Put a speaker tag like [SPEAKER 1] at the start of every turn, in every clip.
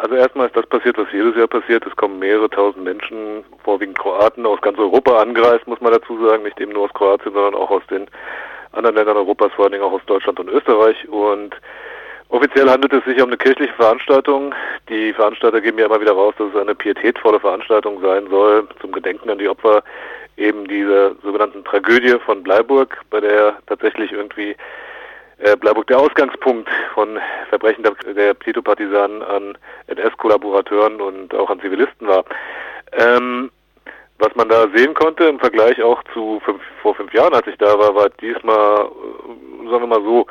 [SPEAKER 1] Also erstmal ist das passiert, was jedes Jahr passiert. Es kommen mehrere tausend Menschen, vorwiegend Kroaten, aus ganz Europa angereist, muss man dazu sagen. Nicht eben nur aus Kroatien, sondern auch aus den anderen Ländern Europas, vor allen Dingen auch aus Deutschland und Österreich. Und offiziell handelt es sich um eine kirchliche Veranstaltung. Die Veranstalter geben ja immer wieder raus, dass es eine pietätvolle Veranstaltung sein soll, zum Gedenken an die Opfer eben dieser sogenannten Tragödie von Bleiburg, bei der tatsächlich irgendwie Bleiburg der Ausgangspunkt von Verbrechen der, der Tito-Partisanen an NS-Kollaborateuren und auch an Zivilisten war. Ähm, was man da sehen konnte im Vergleich auch zu fünf, vor fünf Jahren, als ich da war, war diesmal, äh, sagen wir mal so,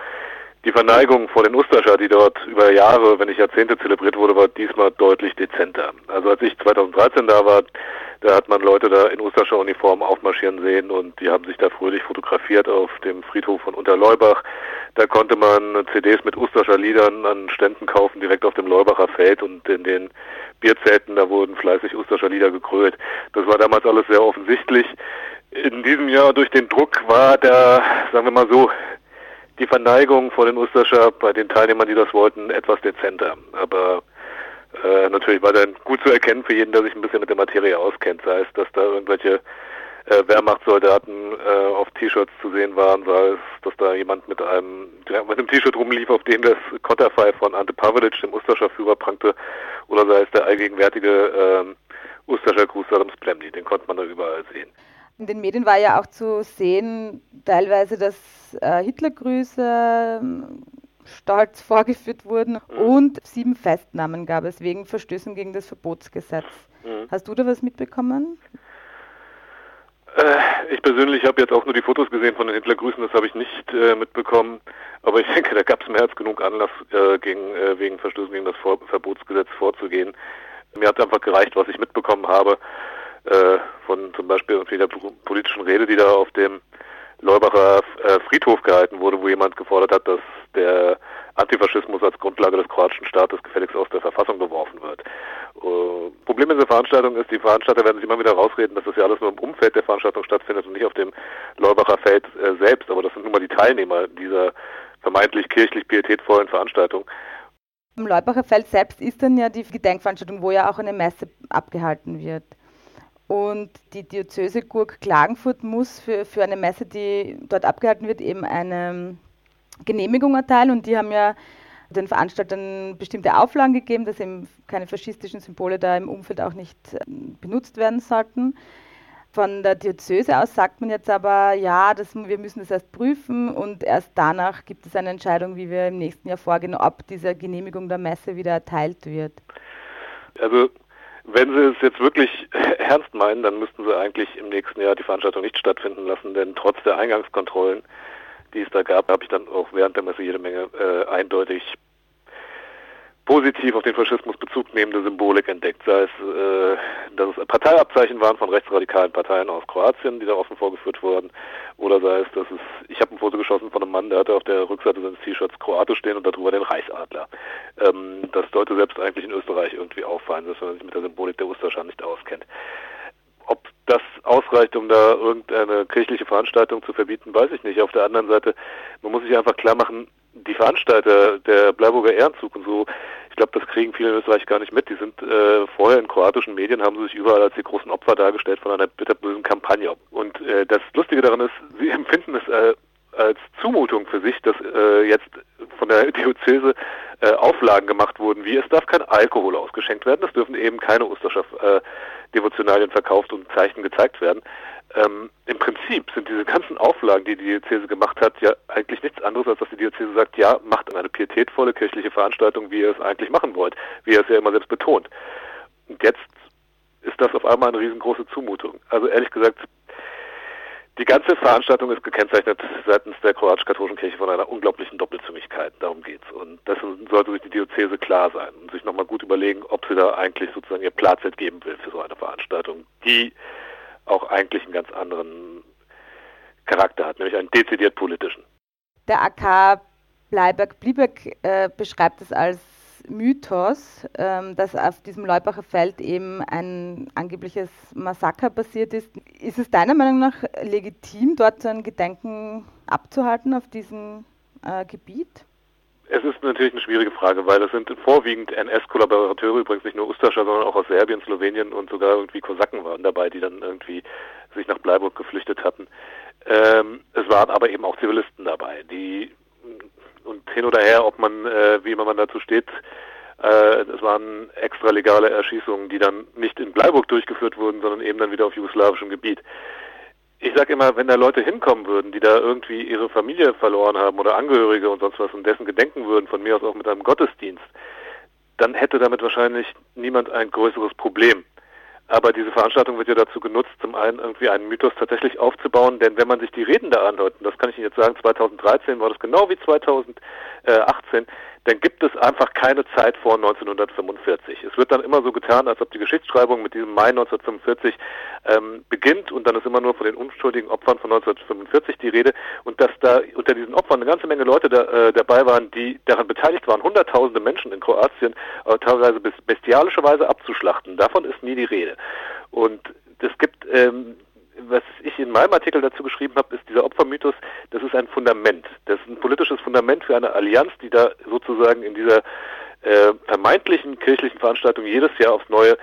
[SPEAKER 1] die Verneigung vor den Ustascha, die dort über Jahre, wenn nicht Jahrzehnte zelebriert wurde, war diesmal deutlich dezenter. Also als ich 2013 da war, da hat man Leute da in Ustascha Uniform aufmarschieren sehen und die haben sich da fröhlich fotografiert auf dem Friedhof von Unterleubach. Da konnte man CDs mit Ustascher Liedern an Ständen kaufen, direkt auf dem Leubacher Feld und in den Bierzelten, da wurden fleißig Ustascher Lieder gekrölt. Das war damals alles sehr offensichtlich. In diesem Jahr durch den Druck war da, sagen wir mal so, die Verneigung vor den Ustascher bei den Teilnehmern, die das wollten, etwas dezenter. Aber äh, natürlich war dann gut zu erkennen für jeden, der sich ein bisschen mit der Materie auskennt, sei es, dass da irgendwelche äh, Wehrmachtssoldaten äh, auf T-Shirts zu sehen waren, sei es, dass da jemand mit einem mit einem T-Shirt rumlief, auf dem das Konterfei von Ante Pavelic, dem Ustascher Führer, prangte, oder sei es der allgegenwärtige äh, Ustascher Gruß Adams Plemni, den konnte man da überall sehen.
[SPEAKER 2] In den Medien war ja auch zu sehen, teilweise, dass äh, Hitlergrüße ähm, stolz vorgeführt wurden mhm. und sieben Festnahmen gab es wegen Verstößen gegen das Verbotsgesetz. Mhm. Hast du da was mitbekommen?
[SPEAKER 1] Äh, ich persönlich habe jetzt auch nur die Fotos gesehen von den Hitlergrüßen, das habe ich nicht äh, mitbekommen. Aber ich denke, da gab es mehr als genug Anlass, äh, gegen, äh, wegen Verstößen gegen das Vor Verbotsgesetz vorzugehen. Mir hat einfach gereicht, was ich mitbekommen habe äh, von zum Beispiel irgendwie der politischen Rede, die da auf dem Leubacher äh, Friedhof gehalten wurde, wo jemand gefordert hat, dass der Antifaschismus als Grundlage des kroatischen Staates gefälligst aus der Verfassung geworfen wird. Uh, Problem in dieser Veranstaltung ist, die Veranstalter werden sich immer wieder rausreden, dass das ja alles nur im Umfeld der Veranstaltung stattfindet und nicht auf dem Leubacher Feld äh, selbst. Aber das sind nun mal die Teilnehmer dieser vermeintlich kirchlich pietätvollen Veranstaltung.
[SPEAKER 2] Im Leubacher Feld selbst ist dann ja die Gedenkveranstaltung, wo ja auch eine Messe abgehalten wird. Und die Diözese Gurk Klagenfurt muss für, für eine Messe, die dort abgehalten wird, eben eine Genehmigung erteilen. Und die haben ja den Veranstaltern bestimmte Auflagen gegeben, dass eben keine faschistischen Symbole da im Umfeld auch nicht äh, benutzt werden sollten. Von der Diözese aus sagt man jetzt aber, ja, das, wir müssen das erst prüfen und erst danach gibt es eine Entscheidung, wie wir im nächsten Jahr vorgehen, ob diese Genehmigung der Messe wieder erteilt wird.
[SPEAKER 1] Also wenn Sie es jetzt wirklich ernst meinen, dann müssten Sie eigentlich im nächsten Jahr die Veranstaltung nicht stattfinden lassen, denn trotz der Eingangskontrollen, die es da gab, habe ich dann auch während der Messe jede Menge äh, eindeutig positiv auf den Faschismus Bezug nehmende Symbolik entdeckt, sei es, Parteiabzeichen waren von rechtsradikalen Parteien aus Kroatien, die da offen vorgeführt wurden, oder sei es, dass es, ich habe ein Foto geschossen von einem Mann, der hatte auf der Rückseite seines T-Shirts Kroatisch stehen und darüber den Reichsadler. Ähm, das sollte selbst eigentlich in Österreich irgendwie auffallen, dass man sich mit der Symbolik der Osterschan nicht auskennt. Ob das ausreicht, um da irgendeine kirchliche Veranstaltung zu verbieten, weiß ich nicht. Auf der anderen Seite, man muss sich einfach klar machen, die Veranstalter der Bleiburger Ehrenzug und so, glaube, das kriegen viele in Österreich gar nicht mit. Die sind äh, vorher in kroatischen Medien, haben sie sich überall als die großen Opfer dargestellt von einer bitterbösen Kampagne. Und äh, das Lustige daran ist, sie empfinden es äh, als Zumutung für sich, dass äh, jetzt von der Diözese äh, Auflagen gemacht wurden, wie es darf kein Alkohol ausgeschenkt werden, es dürfen eben keine Osterschaft äh, Devotionalien verkauft und Zeichen gezeigt werden. Ähm, Im Prinzip sind diese ganzen Auflagen, die die Diözese gemacht hat, ja eigentlich nichts anderes, als dass die Diözese sagt, ja, macht eine pietätvolle kirchliche Veranstaltung, wie ihr es eigentlich machen wollt, wie ihr es ja immer selbst betont. Und jetzt ist das auf einmal eine riesengroße Zumutung. Also ehrlich gesagt, die ganze Veranstaltung ist gekennzeichnet seitens der kroatisch-katholischen Kirche von einer unglaublichen Doppelzüngigkeit. Darum geht's. Und das sollte sich die Diözese klar sein und sich nochmal gut überlegen, ob sie da eigentlich sozusagen ihr Platz geben will für so eine Veranstaltung, die auch eigentlich einen ganz anderen Charakter hat, nämlich einen dezidiert politischen.
[SPEAKER 2] Der AK Bleiberg-Blieberg äh, beschreibt es als Mythos, ähm, dass auf diesem Leubacher Feld eben ein angebliches Massaker passiert ist. Ist es deiner Meinung nach legitim, dort so ein Gedenken abzuhalten auf diesem äh, Gebiet?
[SPEAKER 1] Es ist natürlich eine schwierige Frage, weil es sind vorwiegend NS-Kollaborateure, übrigens nicht nur Ustascha, sondern auch aus Serbien, Slowenien und sogar irgendwie Kosaken waren dabei, die dann irgendwie sich nach Bleiburg geflüchtet hatten. Ähm, es waren aber eben auch Zivilisten dabei, die und hin oder her, ob man, äh, wie man dazu steht, äh, es waren extra legale Erschießungen, die dann nicht in Bleiburg durchgeführt wurden, sondern eben dann wieder auf jugoslawischem Gebiet ich sage immer, wenn da Leute hinkommen würden, die da irgendwie ihre Familie verloren haben oder Angehörige und sonst was und dessen gedenken würden, von mir aus auch mit einem Gottesdienst, dann hätte damit wahrscheinlich niemand ein größeres Problem. Aber diese Veranstaltung wird ja dazu genutzt, zum einen irgendwie einen Mythos tatsächlich aufzubauen, denn wenn man sich die Reden da anhört, und das kann ich Ihnen jetzt sagen, 2013 war das genau wie 2018, dann gibt es einfach keine Zeit vor 1945. Es wird dann immer so getan, als ob die Geschichtsschreibung mit diesem Mai 1945 ähm, beginnt und dann ist immer nur von den unschuldigen Opfern von 1945 die Rede und dass da unter diesen Opfern eine ganze Menge Leute da, äh, dabei waren, die daran beteiligt waren, hunderttausende Menschen in Kroatien äh, teilweise bestialische Weise abzuschlachten. Davon ist nie die Rede. Und es gibt ähm, in meinem Artikel dazu geschrieben habe, ist dieser Opfermythos, das ist ein Fundament. Das ist ein politisches Fundament für eine Allianz, die da sozusagen in dieser äh, vermeintlichen kirchlichen Veranstaltung jedes Jahr aufs Neue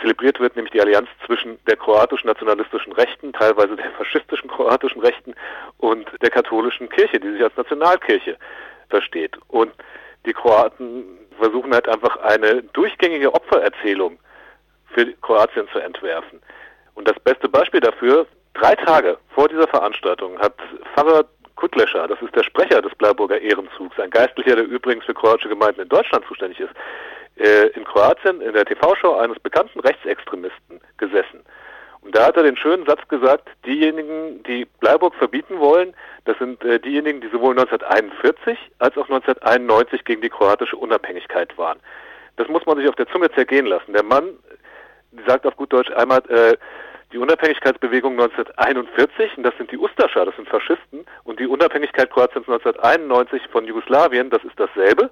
[SPEAKER 1] zelebriert wird, nämlich die Allianz zwischen der kroatischen nationalistischen Rechten, teilweise der faschistischen kroatischen Rechten und der katholischen Kirche, die sich als Nationalkirche versteht. Und die Kroaten versuchen halt einfach eine durchgängige Opfererzählung für Kroatien zu entwerfen. Und das beste Beispiel dafür, drei Tage vor dieser Veranstaltung hat Pfarrer Kutlescher, das ist der Sprecher des Bleiburger Ehrenzugs, ein Geistlicher, der übrigens für kroatische Gemeinden in Deutschland zuständig ist, äh, in Kroatien in der TV-Show eines bekannten Rechtsextremisten gesessen. Und da hat er den schönen Satz gesagt, diejenigen, die Bleiburg verbieten wollen, das sind äh, diejenigen, die sowohl 1941 als auch 1991 gegen die kroatische Unabhängigkeit waren. Das muss man sich auf der Zunge zergehen lassen. Der Mann sagt auf gut Deutsch einmal, äh, die Unabhängigkeitsbewegung 1941, und das sind die Ustascha, das sind Faschisten, und die Unabhängigkeit Kroatiens 1991 von Jugoslawien, das ist dasselbe.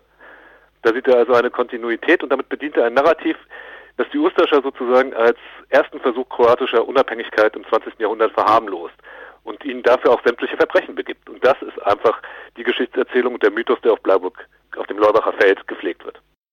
[SPEAKER 1] Da sieht er also eine Kontinuität und damit bedient er ein Narrativ, das die Ustascha sozusagen als ersten Versuch kroatischer Unabhängigkeit im 20. Jahrhundert verharmlost und ihnen dafür auch sämtliche Verbrechen begibt. Und das ist einfach die Geschichtserzählung und der Mythos, der auf Bleiburg, auf dem Leubacher Feld gepflegt wird.